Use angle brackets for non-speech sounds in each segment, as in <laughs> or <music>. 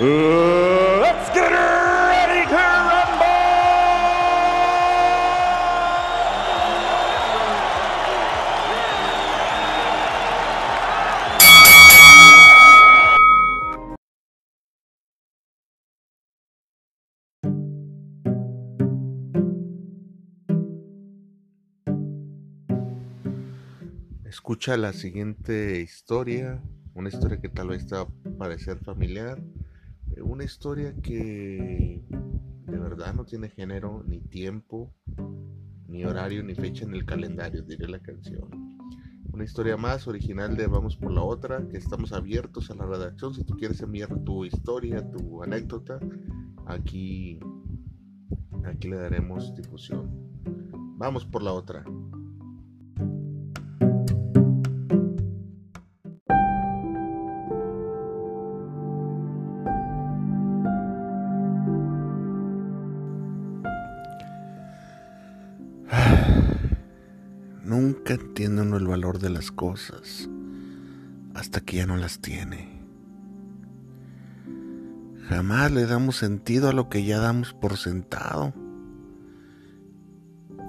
let's get ready! Escucha la siguiente historia, una historia que tal vez te va a parecer familiar, una historia que de verdad no tiene género, ni tiempo, ni horario, ni fecha en el calendario, diré la canción. Una historia más original de Vamos por la otra, que estamos abiertos a la redacción. Si tú quieres enviar tu historia, tu anécdota, aquí, aquí le daremos difusión. Vamos por la otra. El valor de las cosas hasta que ya no las tiene. Jamás le damos sentido a lo que ya damos por sentado.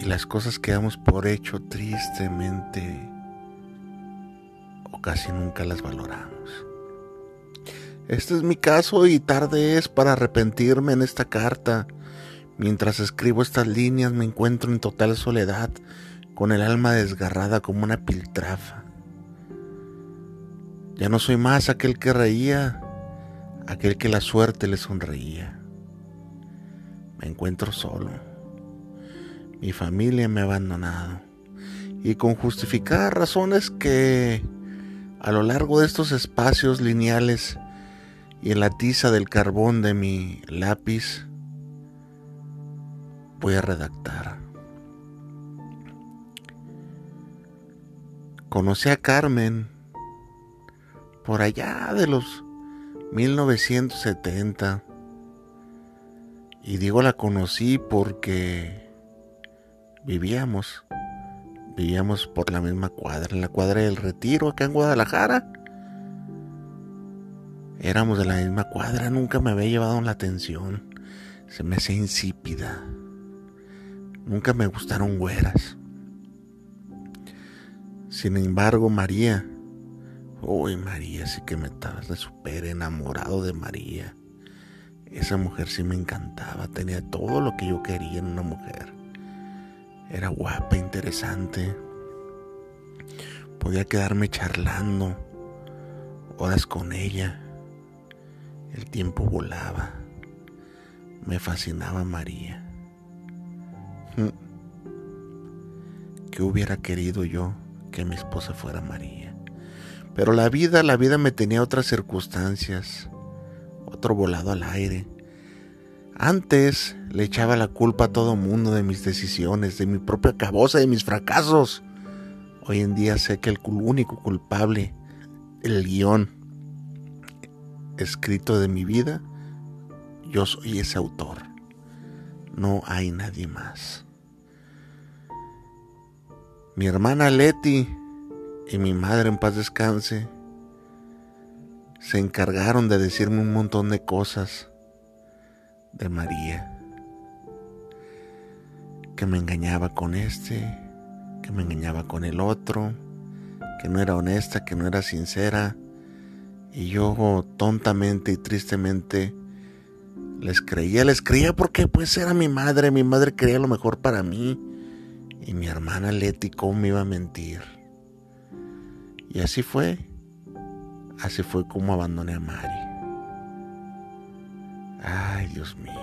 Y las cosas que damos por hecho tristemente o casi nunca las valoramos. Este es mi caso y tarde es para arrepentirme en esta carta. Mientras escribo estas líneas me encuentro en total soledad con el alma desgarrada como una piltrafa. Ya no soy más aquel que reía, aquel que la suerte le sonreía. Me encuentro solo. Mi familia me ha abandonado. Y con justificadas razones que a lo largo de estos espacios lineales y en la tiza del carbón de mi lápiz voy a redactar. Conocí a Carmen por allá de los 1970. Y digo la conocí porque vivíamos, vivíamos por la misma cuadra, en la cuadra del Retiro, acá en Guadalajara. Éramos de la misma cuadra, nunca me había llevado la atención. Se me hacía insípida. Nunca me gustaron güeras. Sin embargo, María, uy, María, sí que me estaba súper enamorado de María. Esa mujer sí me encantaba, tenía todo lo que yo quería en una mujer. Era guapa, interesante. Podía quedarme charlando horas con ella. El tiempo volaba. Me fascinaba María. ¿Qué hubiera querido yo? Que mi esposa fuera María. Pero la vida, la vida me tenía otras circunstancias, otro volado al aire. Antes le echaba la culpa a todo mundo de mis decisiones, de mi propia caboza, de mis fracasos. Hoy en día sé que el único culpable, el guion escrito de mi vida, yo soy ese autor. No hay nadie más. Mi hermana Leti y mi madre en paz descanse se encargaron de decirme un montón de cosas de María. Que me engañaba con este, que me engañaba con el otro, que no era honesta, que no era sincera. Y yo tontamente y tristemente les creía, les creía porque pues era mi madre, mi madre quería lo mejor para mí. Y mi hermana Leti, ¿cómo me iba a mentir? Y así fue. Así fue como abandoné a Mari. Ay, Dios mío.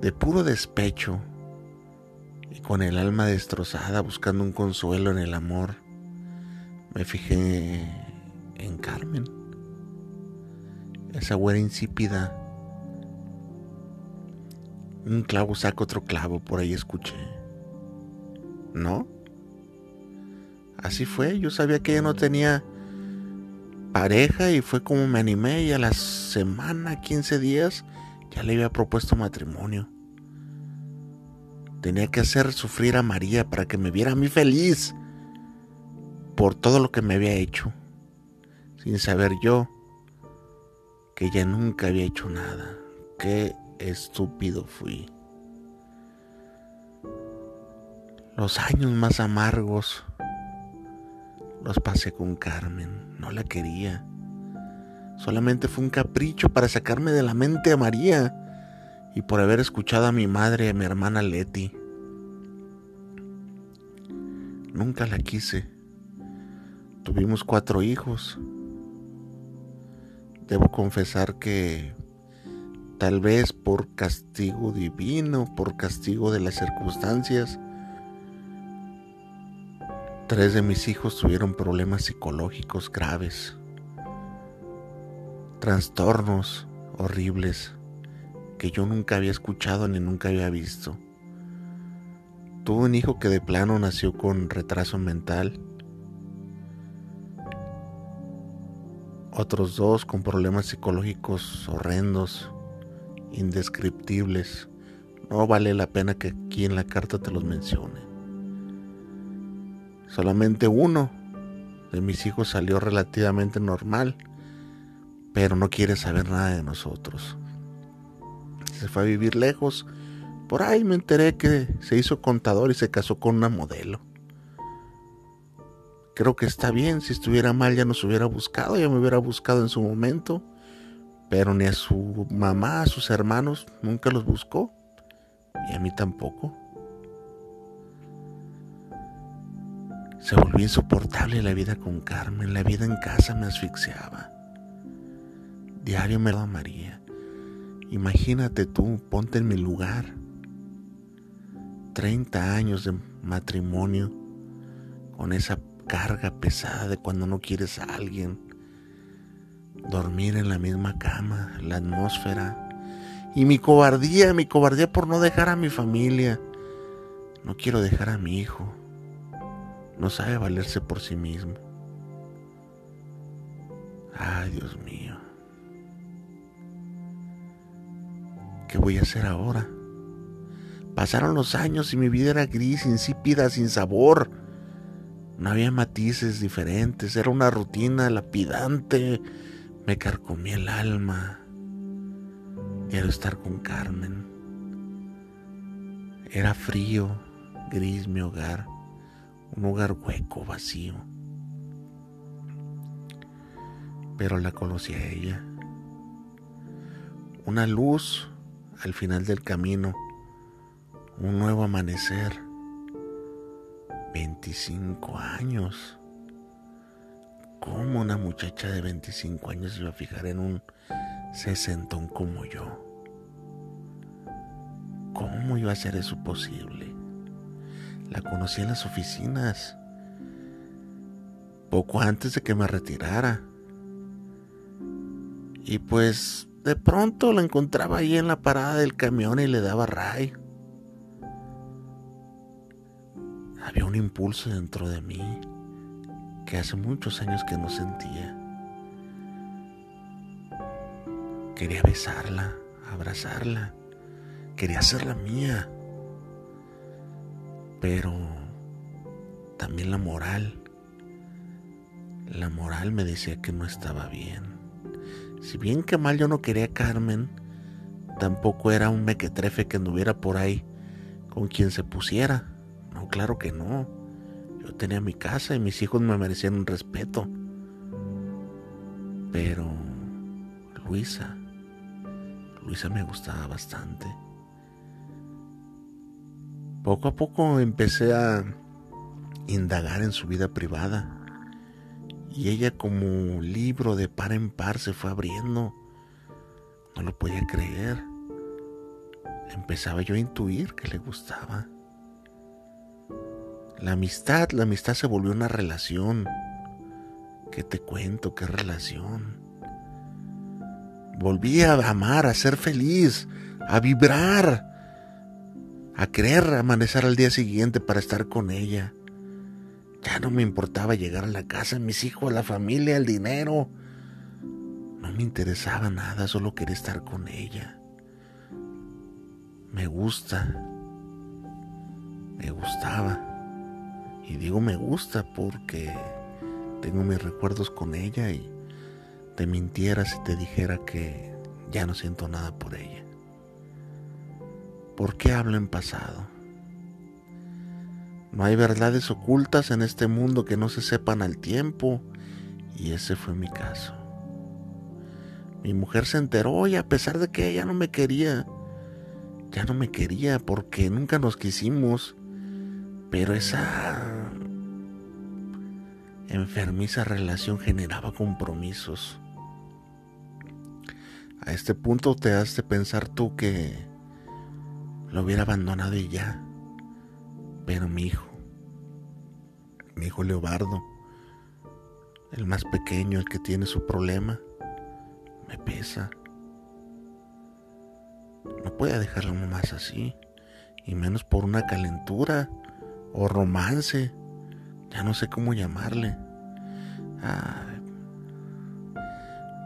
De puro despecho y con el alma destrozada buscando un consuelo en el amor, me fijé en Carmen. Esa güera insípida. Un clavo saca otro clavo, por ahí escuché. ¿No? Así fue, yo sabía que ella no tenía pareja y fue como me animé y a la semana, 15 días, ya le había propuesto matrimonio. Tenía que hacer sufrir a María para que me viera a mí feliz por todo lo que me había hecho, sin saber yo que ella nunca había hecho nada. Qué estúpido fui. Los años más amargos los pasé con Carmen. No la quería. Solamente fue un capricho para sacarme de la mente a María y por haber escuchado a mi madre y a mi hermana Leti. Nunca la quise. Tuvimos cuatro hijos. Debo confesar que tal vez por castigo divino, por castigo de las circunstancias, tres de mis hijos tuvieron problemas psicológicos graves, trastornos horribles que yo nunca había escuchado ni nunca había visto. Tuve un hijo que de plano nació con retraso mental. Otros dos con problemas psicológicos horrendos, indescriptibles. No vale la pena que aquí en la carta te los mencione. Solamente uno de mis hijos salió relativamente normal, pero no quiere saber nada de nosotros. Se fue a vivir lejos. Por ahí me enteré que se hizo contador y se casó con una modelo. Creo que está bien, si estuviera mal ya nos hubiera buscado, ya me hubiera buscado en su momento, pero ni a su mamá, a sus hermanos, nunca los buscó, y a mí tampoco. Se volvió insoportable la vida con Carmen, la vida en casa me asfixiaba. Diario me daba María. Imagínate tú, ponte en mi lugar. 30 años de matrimonio con esa carga pesada de cuando no quieres a alguien. Dormir en la misma cama, la atmósfera. Y mi cobardía, mi cobardía por no dejar a mi familia. No quiero dejar a mi hijo. No sabe valerse por sí mismo. Ay, Dios mío. ¿Qué voy a hacer ahora? Pasaron los años y mi vida era gris, insípida, sin sabor. No había matices diferentes, era una rutina lapidante. Me carcomía el alma. Quiero estar con Carmen. Era frío, gris mi hogar, un hogar hueco, vacío. Pero la conocí a ella. Una luz al final del camino, un nuevo amanecer 25 años. ¿Cómo una muchacha de 25 años iba a fijar en un sesentón como yo? ¿Cómo iba a ser eso posible? La conocí en las oficinas, poco antes de que me retirara. Y pues de pronto la encontraba ahí en la parada del camión y le daba ray. había un impulso dentro de mí que hace muchos años que no sentía. Quería besarla, abrazarla, quería hacerla mía. Pero también la moral, la moral me decía que no estaba bien. Si bien que mal yo no quería a Carmen, tampoco era un mequetrefe que anduviera por ahí con quien se pusiera claro que no. Yo tenía mi casa y mis hijos me merecían un respeto. Pero Luisa, Luisa me gustaba bastante. Poco a poco empecé a indagar en su vida privada y ella como libro de par en par se fue abriendo. No lo podía creer. Empezaba yo a intuir que le gustaba. La amistad, la amistad se volvió una relación. ¿Qué te cuento? ¿Qué relación? Volví a amar, a ser feliz, a vibrar, a querer amanecer al día siguiente para estar con ella. Ya no me importaba llegar a la casa, mis hijos, la familia, el dinero. No me interesaba nada, solo quería estar con ella. Me gusta. Me gustaba. Y digo me gusta porque tengo mis recuerdos con ella y te mintiera si te dijera que ya no siento nada por ella. ¿Por qué hablo en pasado? No hay verdades ocultas en este mundo que no se sepan al tiempo y ese fue mi caso. Mi mujer se enteró y a pesar de que ella no me quería, ya no me quería porque nunca nos quisimos, pero esa enfermiza relación generaba compromisos. A este punto te has de pensar tú que lo hubiera abandonado y ya. Pero mi hijo, mi hijo Leobardo, el más pequeño, el que tiene su problema, me pesa. No puede dejarlo más así, y menos por una calentura o romance, ya no sé cómo llamarle. Ay,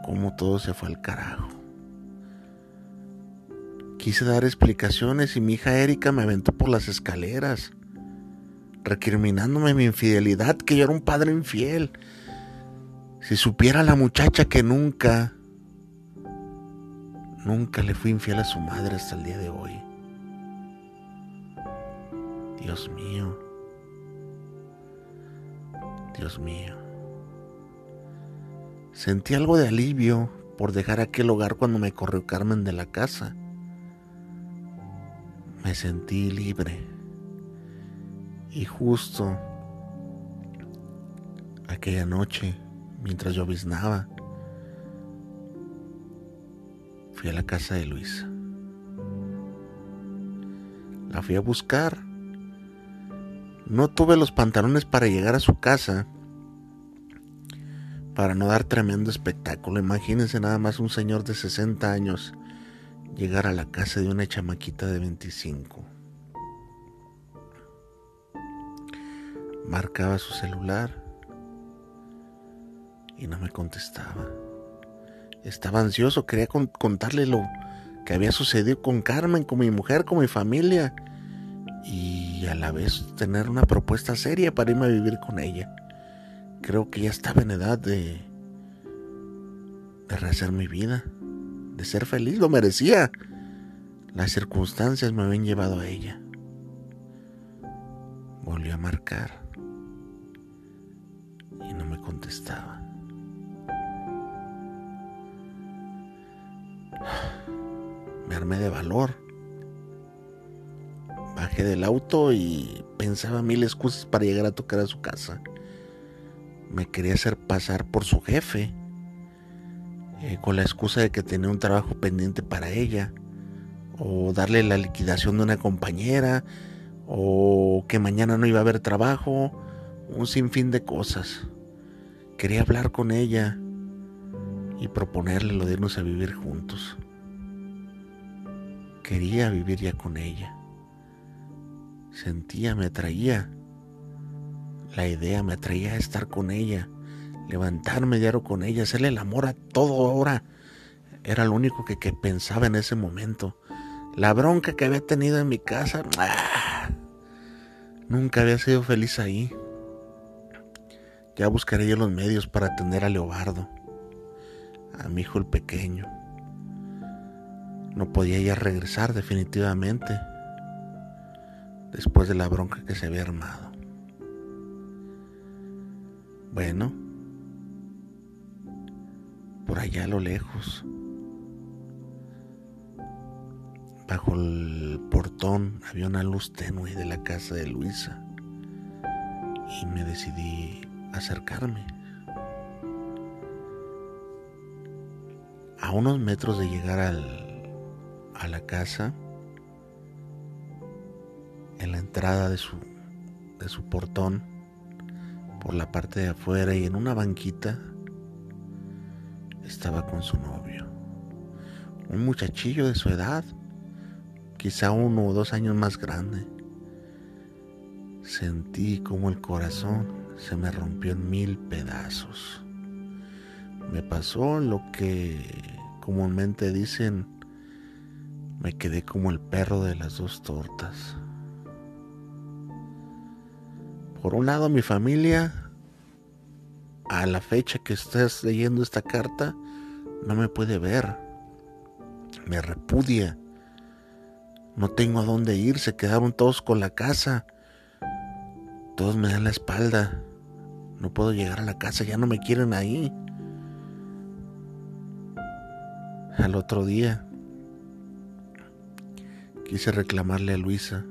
cómo todo se fue al carajo. Quise dar explicaciones y mi hija Erika me aventó por las escaleras, recriminándome mi infidelidad, que yo era un padre infiel. Si supiera la muchacha que nunca, nunca le fui infiel a su madre hasta el día de hoy. Dios mío, Dios mío. Sentí algo de alivio por dejar aquel hogar cuando me corrió Carmen de la casa me sentí libre. Y justo aquella noche, mientras yo lloviznaba, fui a la casa de Luisa. La fui a buscar. No tuve los pantalones para llegar a su casa para no dar tremendo espectáculo. Imagínense nada más un señor de 60 años llegar a la casa de una chamaquita de 25. Marcaba su celular y no me contestaba. Estaba ansioso, quería contarle lo que había sucedido con Carmen, con mi mujer, con mi familia y a la vez tener una propuesta seria para irme a vivir con ella. Creo que ya estaba en edad de, de rehacer mi vida ser feliz, lo merecía. Las circunstancias me habían llevado a ella. Volvió a marcar y no me contestaba. Me armé de valor. Bajé del auto y pensaba mil excusas para llegar a tocar a su casa. Me quería hacer pasar por su jefe eh, con la excusa de que tenía un trabajo pendiente para ella, o darle la liquidación de una compañera, o que mañana no iba a haber trabajo, un sinfín de cosas. Quería hablar con ella y proponerle lo de irnos a vivir juntos. Quería vivir ya con ella. Sentía, me atraía. La idea me atraía a estar con ella levantarme diario con ella, hacerle el amor a todo hora. Era lo único que, pensaba en ese momento. La bronca que había tenido en mi casa, nunca había sido feliz ahí. Ya buscaré yo los medios para atender a Leobardo, a mi hijo el pequeño. No podía ya regresar definitivamente después de la bronca que se había armado. Bueno, por allá a lo lejos. Bajo el portón había una luz tenue de la casa de Luisa y me decidí acercarme. A unos metros de llegar a la casa, en la entrada de su, de su portón, por la parte de afuera y en una banquita estaba con su novio. Un muchachillo de su edad, quizá uno o dos años más grande. Sentí como el corazón se me rompió en mil pedazos. Me pasó lo que comúnmente dicen, me quedé como el perro de las dos tortas. Por un lado mi familia, a la fecha que estás leyendo esta carta, no me puede ver. Me repudia. No tengo a dónde ir, se quedaron todos con la casa. Todos me dan la espalda. No puedo llegar a la casa, ya no me quieren ahí. Al otro día quise reclamarle a Luisa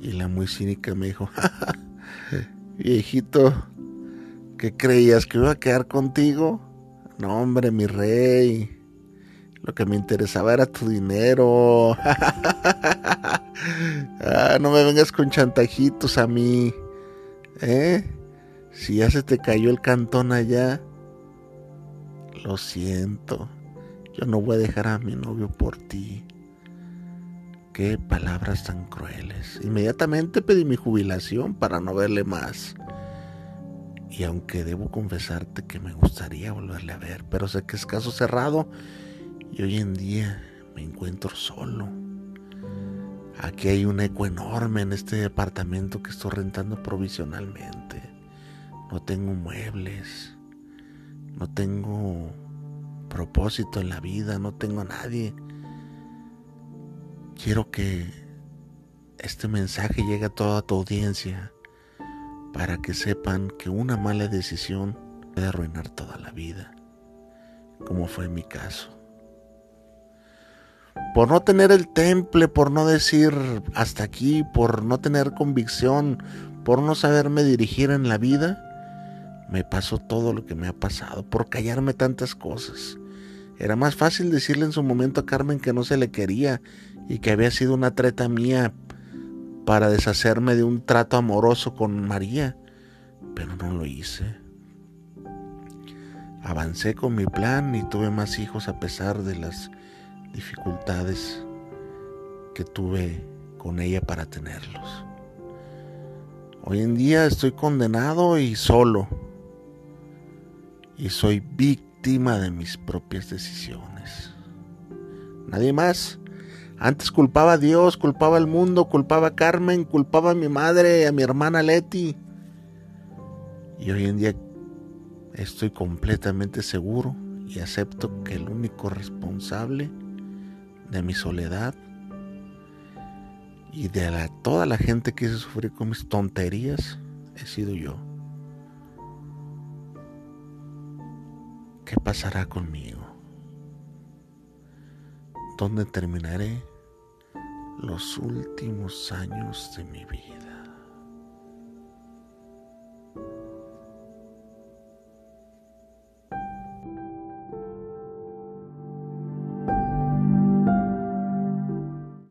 y la muy cínica me dijo, <laughs> viejito, ¿qué creías que iba a quedar contigo? No, hombre, mi rey. Lo que me interesaba era tu dinero. <laughs> ah, no me vengas con chantajitos a mí. ¿Eh? Si ya se te cayó el cantón allá, lo siento. Yo no voy a dejar a mi novio por ti. Qué palabras tan crueles. Inmediatamente pedí mi jubilación para no verle más. Y aunque debo confesarte que me gustaría volverle a ver, pero sé que es caso cerrado y hoy en día me encuentro solo. Aquí hay un eco enorme en este departamento que estoy rentando provisionalmente. No tengo muebles, no tengo propósito en la vida, no tengo a nadie Quiero que este mensaje llegue a toda tu audiencia para que sepan que una mala decisión puede arruinar toda la vida, como fue mi caso. Por no tener el temple, por no decir hasta aquí, por no tener convicción, por no saberme dirigir en la vida, me pasó todo lo que me ha pasado, por callarme tantas cosas. Era más fácil decirle en su momento a Carmen que no se le quería y que había sido una treta mía para deshacerme de un trato amoroso con María, pero no lo hice. Avancé con mi plan y tuve más hijos a pesar de las dificultades que tuve con ella para tenerlos. Hoy en día estoy condenado y solo. Y soy víctima de mis propias decisiones. Nadie más antes culpaba a Dios, culpaba al mundo, culpaba a Carmen, culpaba a mi madre, a mi hermana Leti. Y hoy en día estoy completamente seguro y acepto que el único responsable de mi soledad y de toda la gente que hizo sufrir con mis tonterías he sido yo. ¿Qué pasará conmigo? ¿Dónde terminaré? Los últimos años de mi vida.